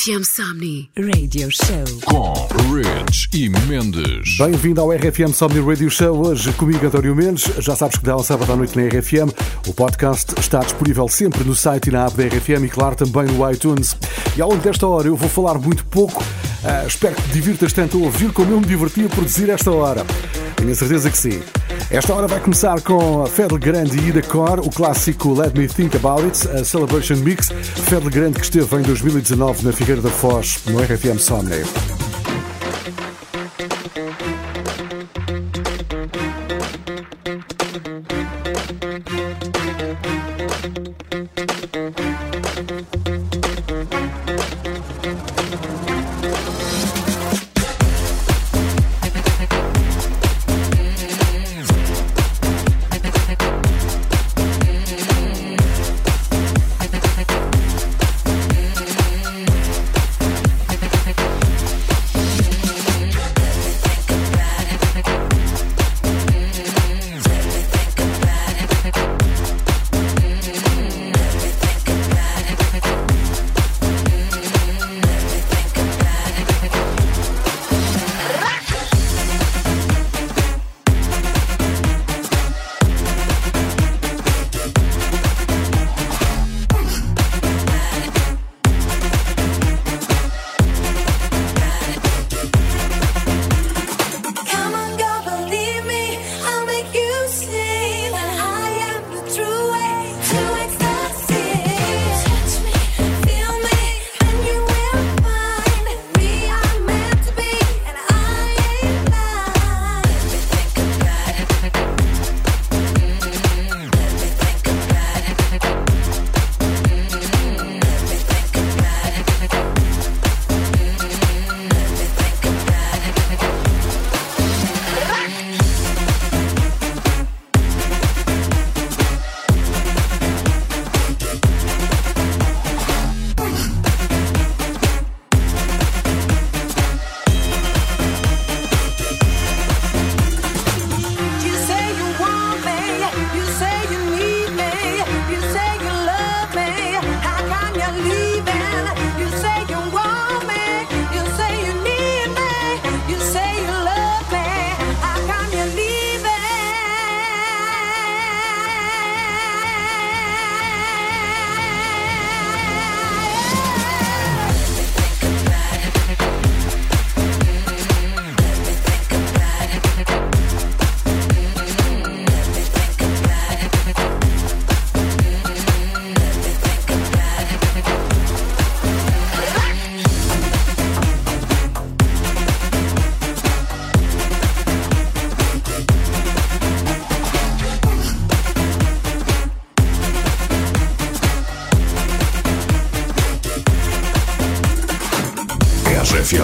RFM Somni Radio Show com Rich e Mendes. Bem-vindo ao RFM Somni Radio Show. Hoje comigo, António Mendes. Já sabes que dá um sábado à noite na RFM. O podcast está disponível sempre no site e na app da RFM e, claro, também no iTunes. E ao longo desta hora eu vou falar muito pouco. Uh, espero que te divirtas tanto a ouvir como eu me diverti a produzir esta hora. Tenho a certeza que sim. Esta hora vai começar com Fedel Grande e Ida Core, o clássico Let Me Think About It, a Celebration Mix. Fedel Grande que esteve em 2019 na Figueira da Foz, no RFM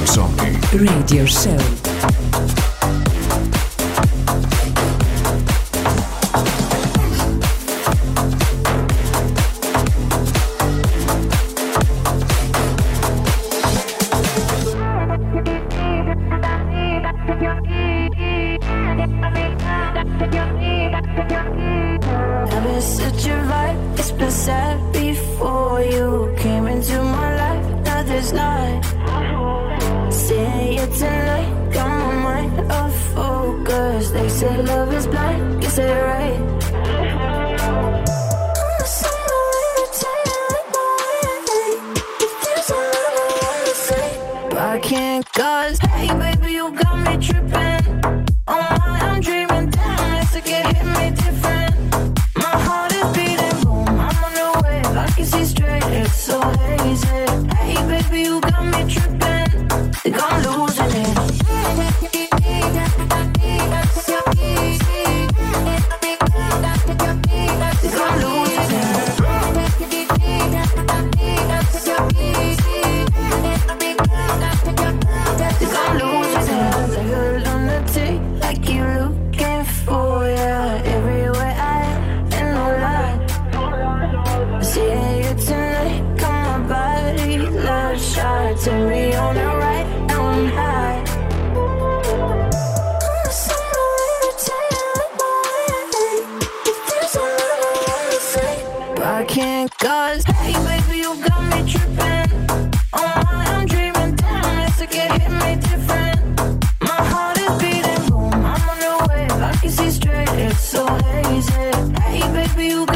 Somni. Radio Show. happy you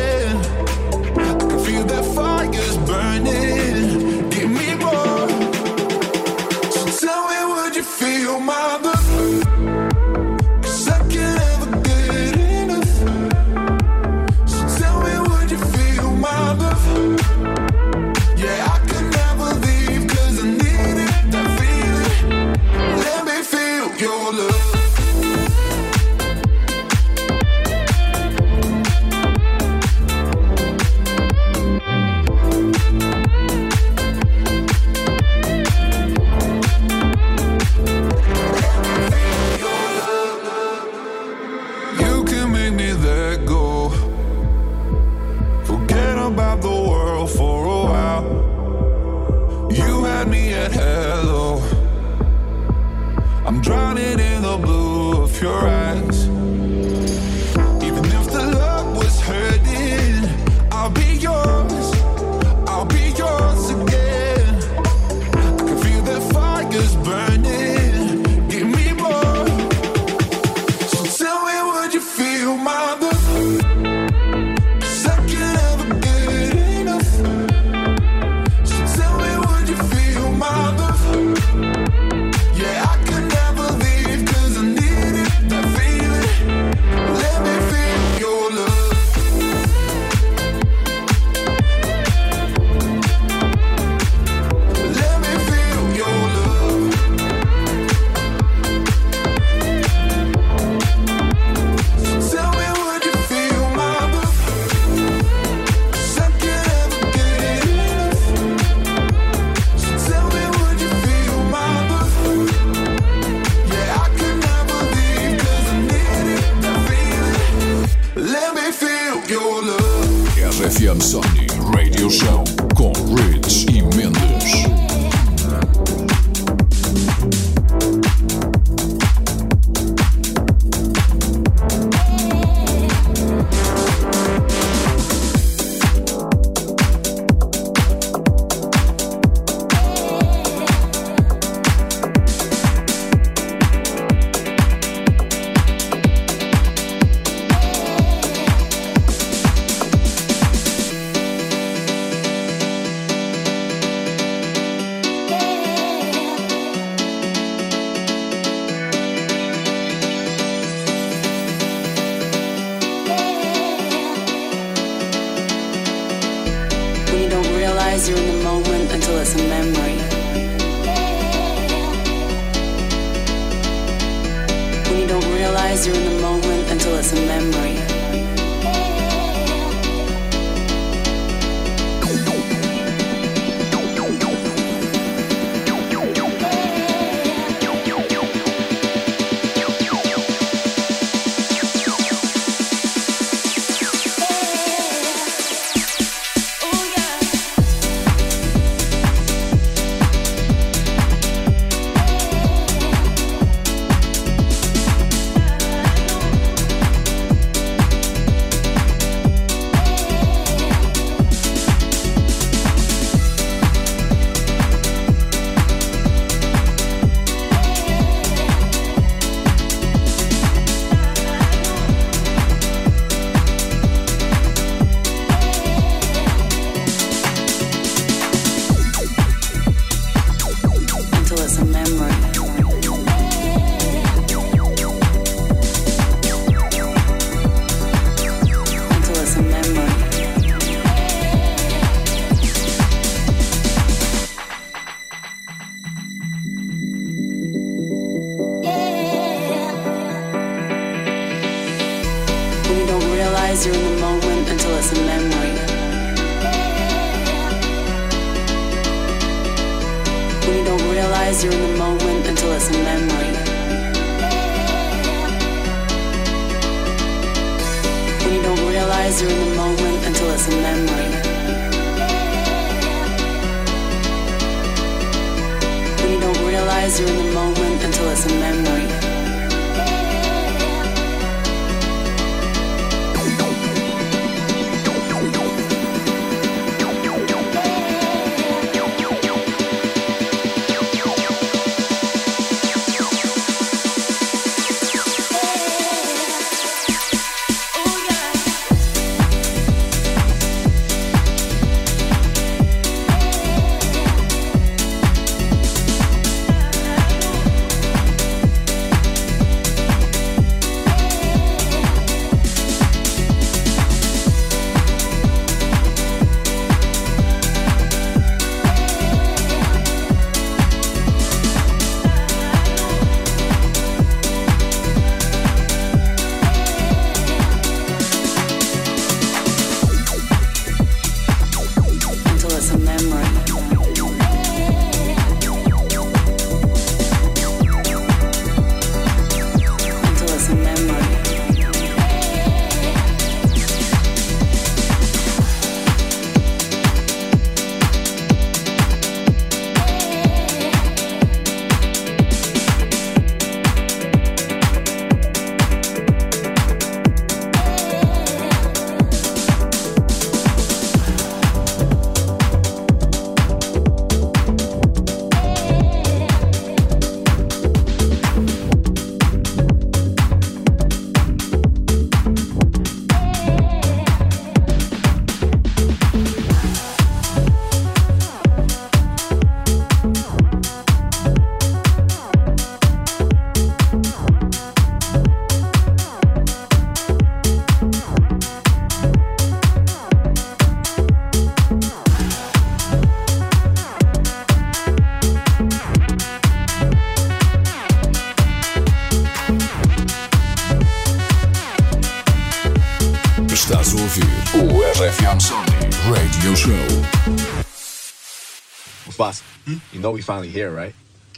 Know we finally here, right?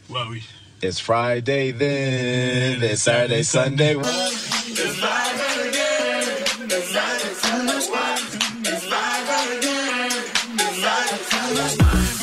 Well, we. It's Friday then. It's Saturday, Sunday. It's live again. It's live I'm counting down.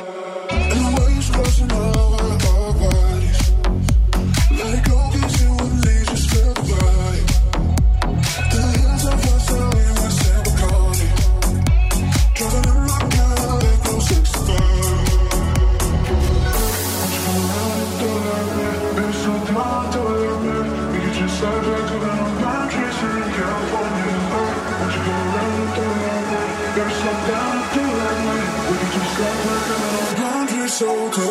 so cold.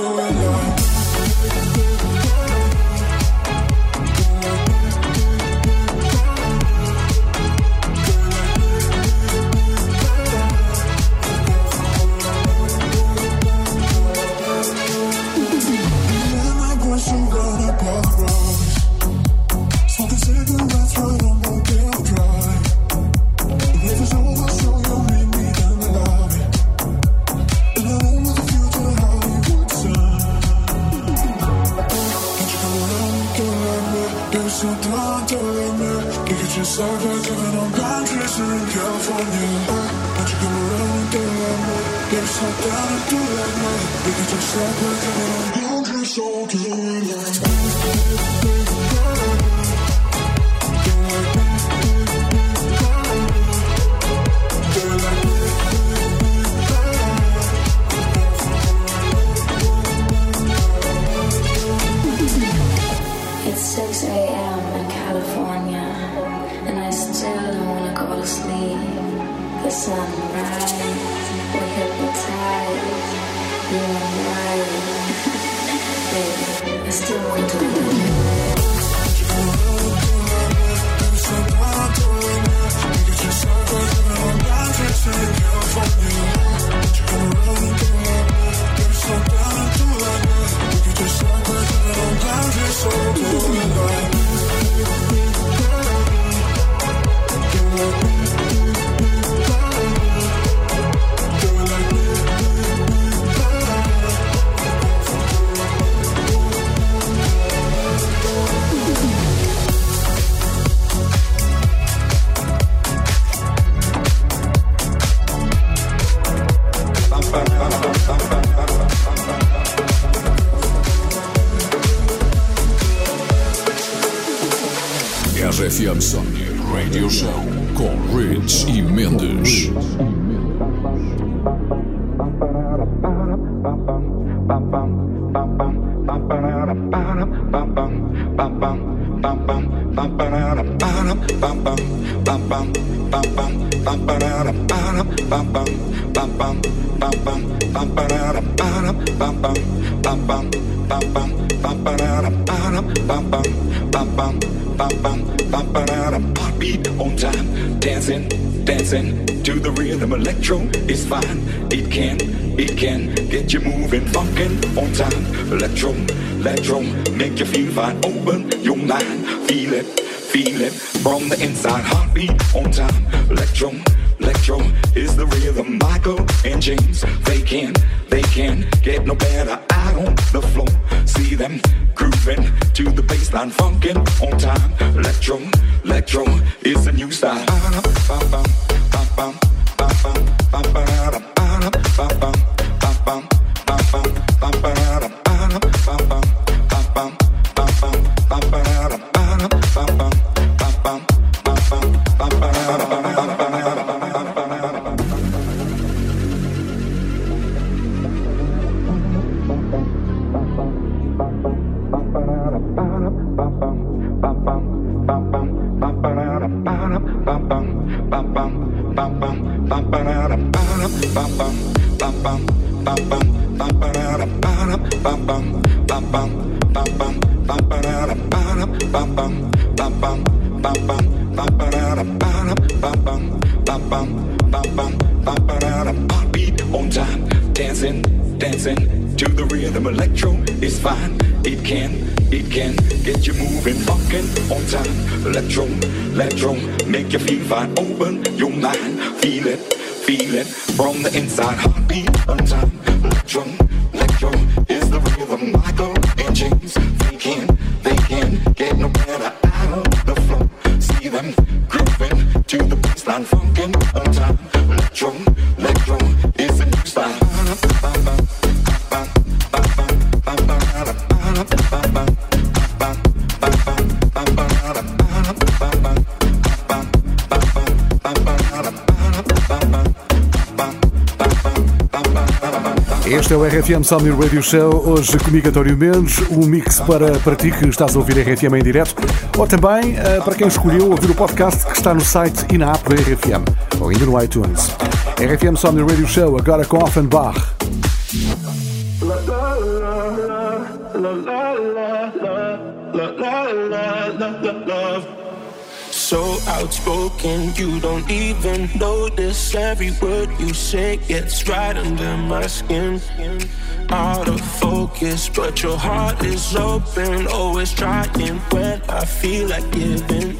Electro, electro, make you feel fine. Open your mind, feel it, feel it from the inside. Este é o RFM Somni Radio Show. Hoje comigo António Mendes. Um mix para, para ti que estás a ouvir a RFM em direto. Ou também eh, para quem escolheu ouvir o podcast que está no site e na app do RFM. Ou ainda no iTunes. RFM Somni Radio Show, agora com Offenbach. Outspoken, you don't even notice every word you say gets right under my skin. Out of focus, but your heart is open. Always trying when I feel like giving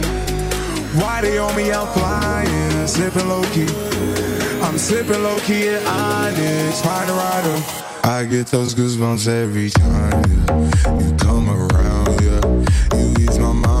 Why they on me? I'm flying, slipping low key. I'm slipping low key at Onyx, a rider. I get those goosebumps every time yeah. you come around. Yeah, you ease my mind,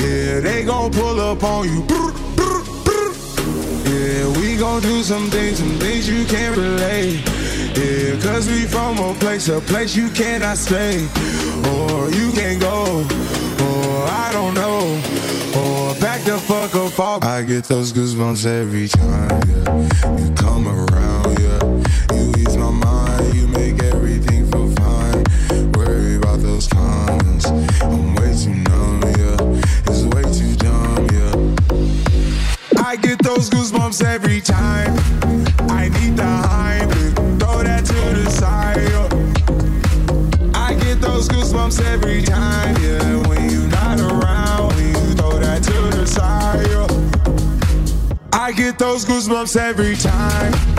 Yeah, they gon' pull up on you. Yeah, we gon' do some things, some things you can't relate. Yeah, cause we from a place, a place you cannot stay. Or you can't go, or I don't know. Or back the fuck up. I get those goosebumps every time, yeah. You come around, yeah. Every time. I need throw that to the side. I get those goosebumps every time, yeah. When you're not around, when you throw that to the side. I get those goosebumps every time.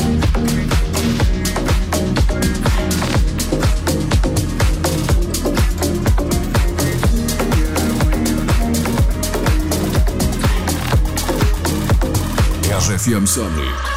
RFM Somni.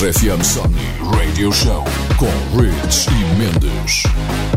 RFM Somni Radio Show com Rich e Mendes.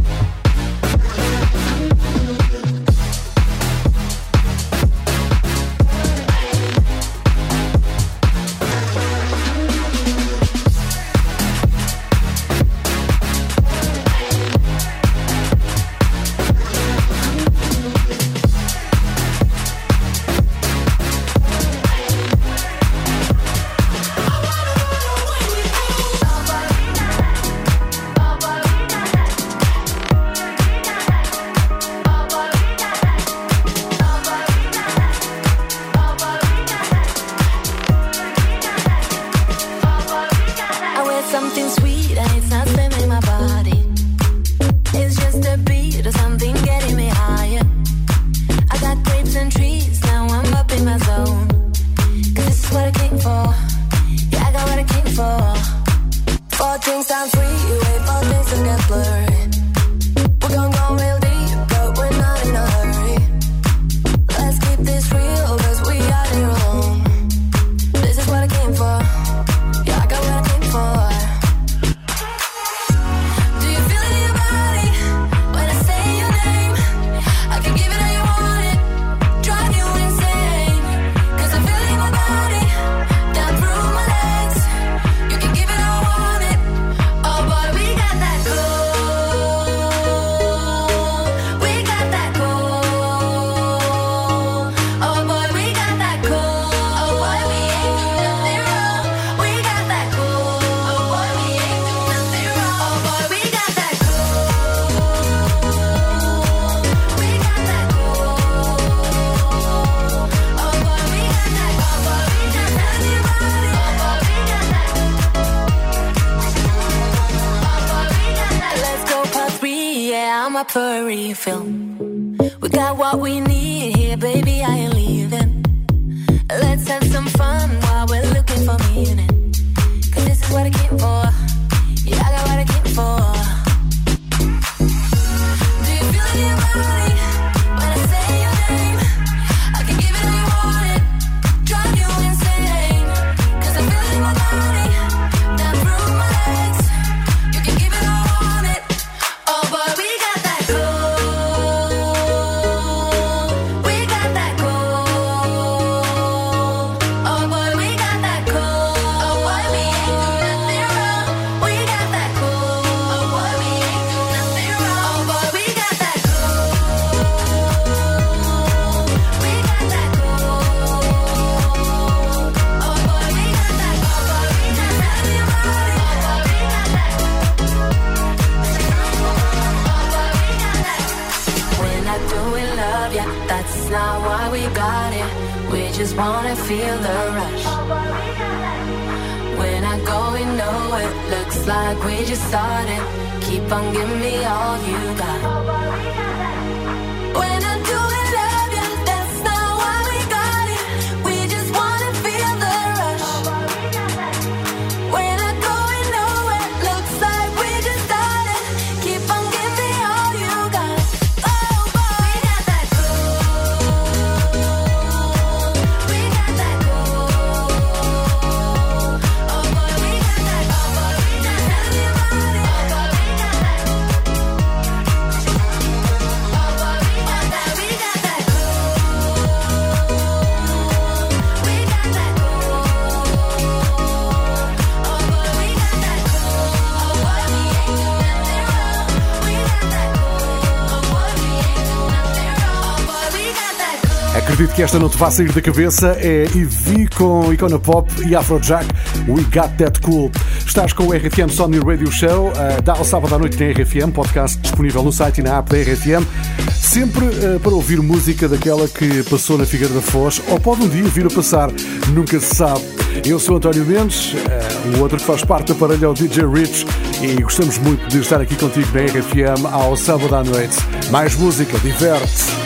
for refill. Esta não te vá sair da cabeça é Ivy com Icona Pop e Afrojack We Got That Cool. Estás com o RFM Sony Radio Show, uh, dá ao sábado à noite na RFM, podcast disponível no site e na app da RFM, sempre uh, para ouvir música daquela que passou na Figueira da Foz ou pode um dia vir a passar, nunca se sabe. Eu sou António Mendes, uh, o outro que faz parte da parelha é o DJ Rich e gostamos muito de estar aqui contigo na RFM ao sábado à noite. Mais música, diverte.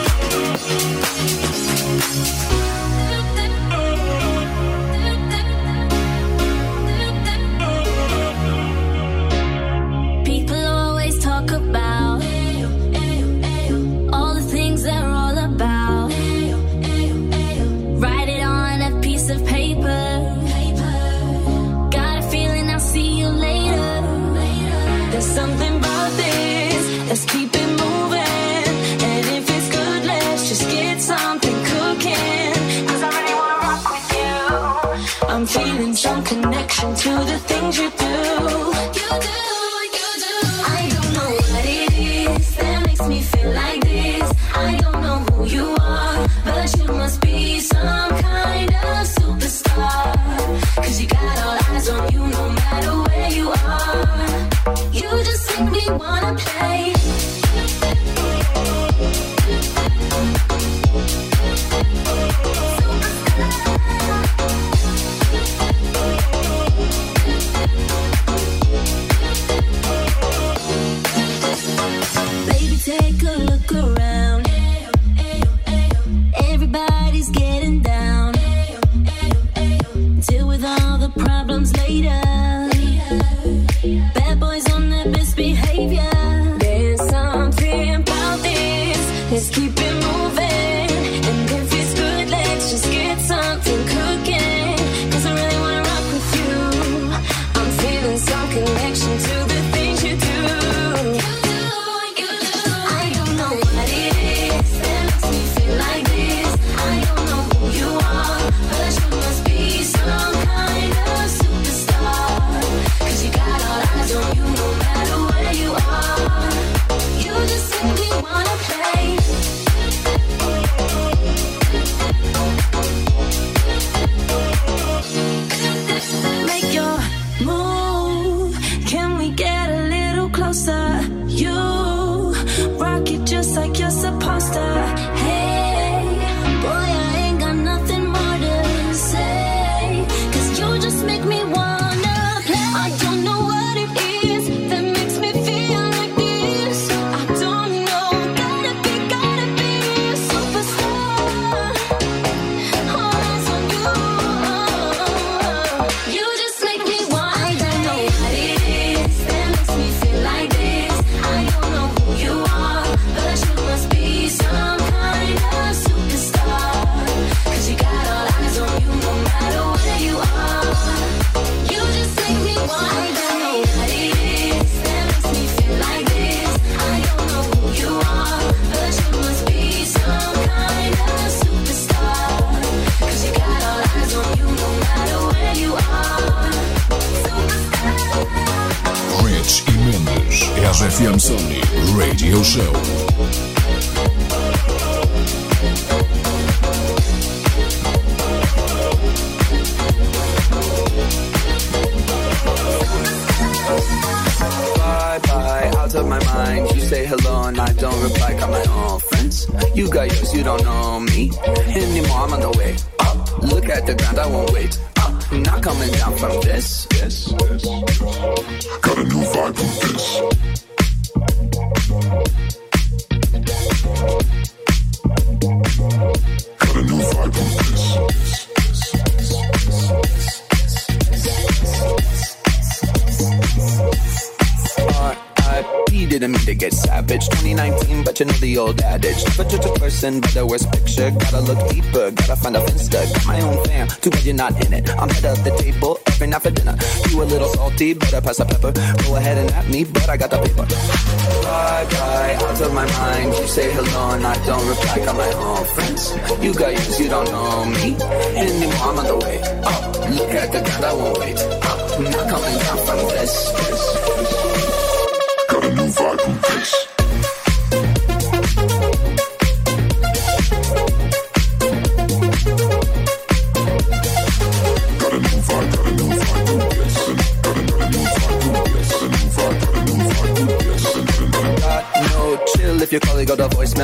Got the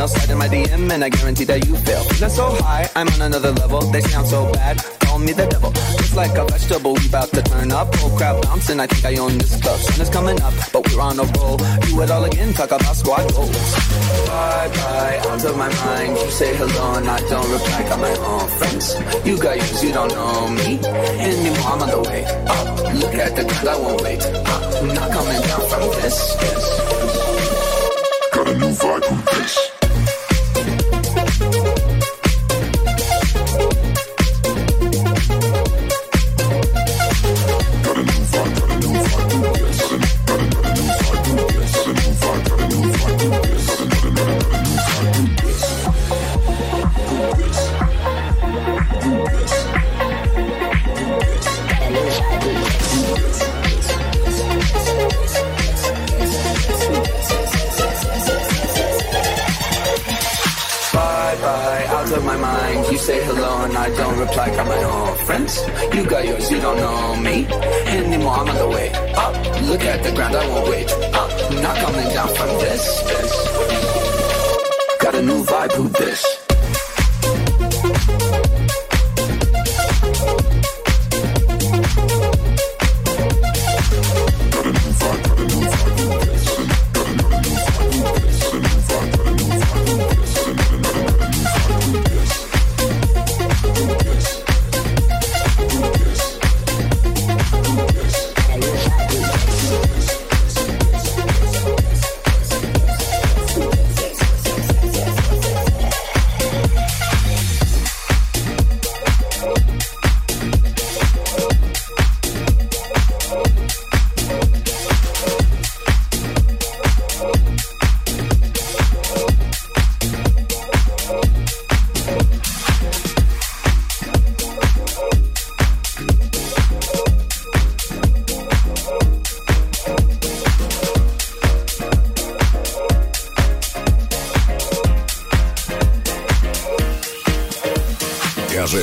voicemail, slide in my DM and I guarantee that you fail. Feeling so high, I'm on another level. They sound so bad, call me the devil. Just like a vegetable, we about to turn up. Oh crap, bouncing, I think I own this club. Sun is coming up, but we're on a roll. Do it all again, talk about squad goals. Bye bye, out of my mind. You say hello and I don't reply. Got my own friends. You got yours, you don't know me anymore. I'm on the way up. Look at the ground, I won't wait. I'm not coming down from this. this got a new vibe from this.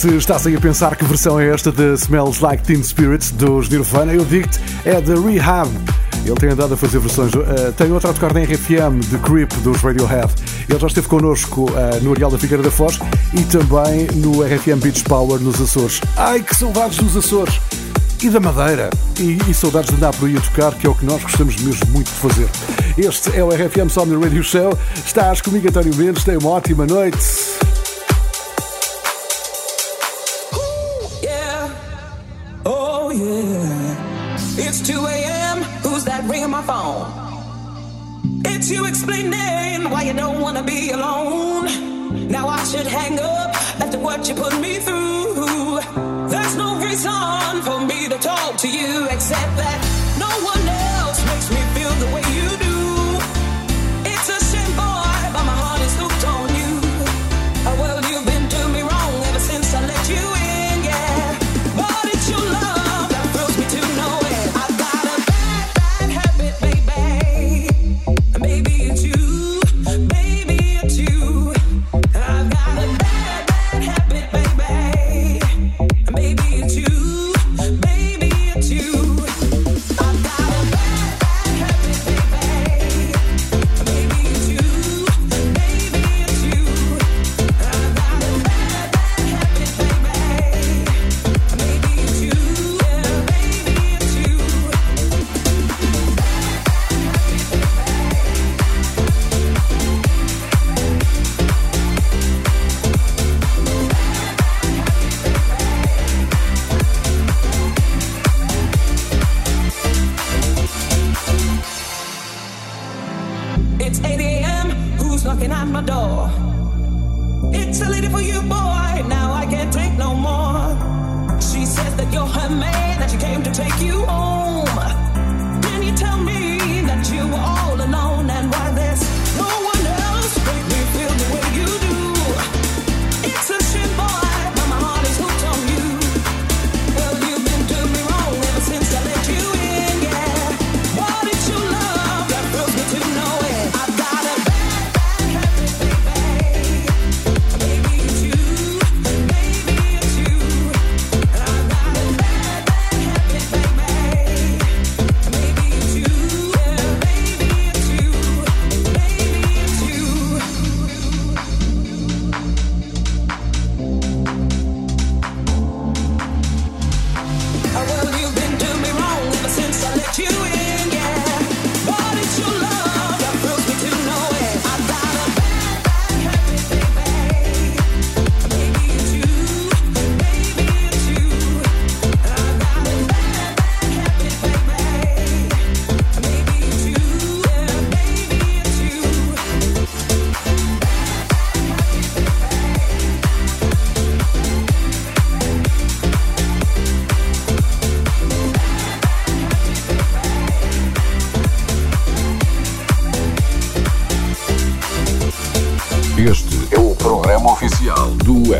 Se estás aí a pensar que versão é esta de Smells Like Teen Spirit dos Nirvana, eu digo-te, é da Rehab. Ele tem andado a fazer versões. Uh, tem outra a tocar na RFM, de Creep, dos Radiohead. Ele já esteve connosco uh, no Areal da Figueira da Foz e também no RFM Beach Power nos Açores. Ai, que saudades dos Açores! E da Madeira. E, e saudades de andar por aí a tocar, que é o que nós gostamos mesmo muito de fazer. Este é o RFM Somni Radio Show. Estás comigo, António Mendes. Tenha uma ótima noite. you explaining why you don't wanna be alone. Now I should hang up after what you put me through. There's no reason for me to talk to you except that no one else.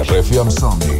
RFM Somnii.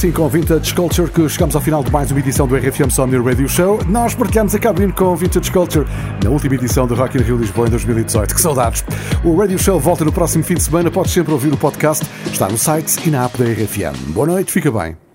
assim com Vintage Culture que chegamos ao final de mais uma edição do RFM Somni Radio Show. Nós partilhamos a cabine com Vintage Culture na última edição do Rock in Rio Lisboa em 2018. Que saudades! O Radio Show volta no próximo fim de semana. Podes sempre ouvir o podcast. Está no site e na app da RFM. Boa noite, fica bem.